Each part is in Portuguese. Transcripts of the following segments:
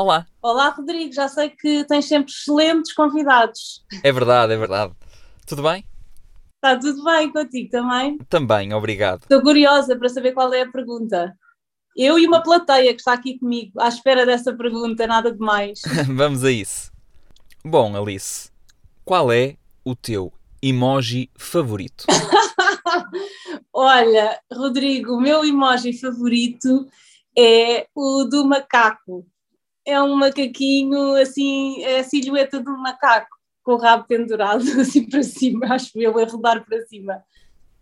Olá. Olá, Rodrigo, já sei que tens sempre excelentes convidados. É verdade, é verdade. Tudo bem? Está tudo bem contigo também? Também, obrigado. Estou curiosa para saber qual é a pergunta. Eu e uma plateia que está aqui comigo, à espera dessa pergunta, nada de mais. Vamos a isso. Bom, Alice, qual é o teu emoji favorito? Olha, Rodrigo, o meu emoji favorito é o do macaco. É um macaquinho, assim, é a silhueta de um macaco, com o rabo pendurado assim para cima, acho eu, a rodar para cima.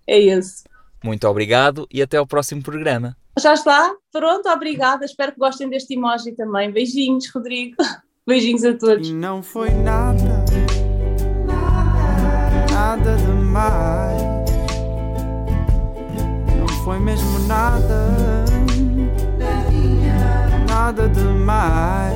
É esse. Muito obrigado e até ao próximo programa. Já está? Pronto, obrigada. Espero que gostem deste emoji também. Beijinhos, Rodrigo. Beijinhos a todos. Não foi nada, nada demais. Não foi mesmo nada, nada demais. Mais.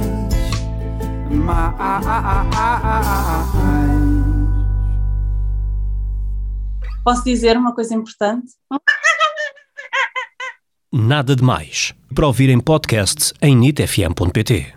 Posso dizer uma coisa importante? Nada de Mais. Para ouvir em podcast em nitfm.pt.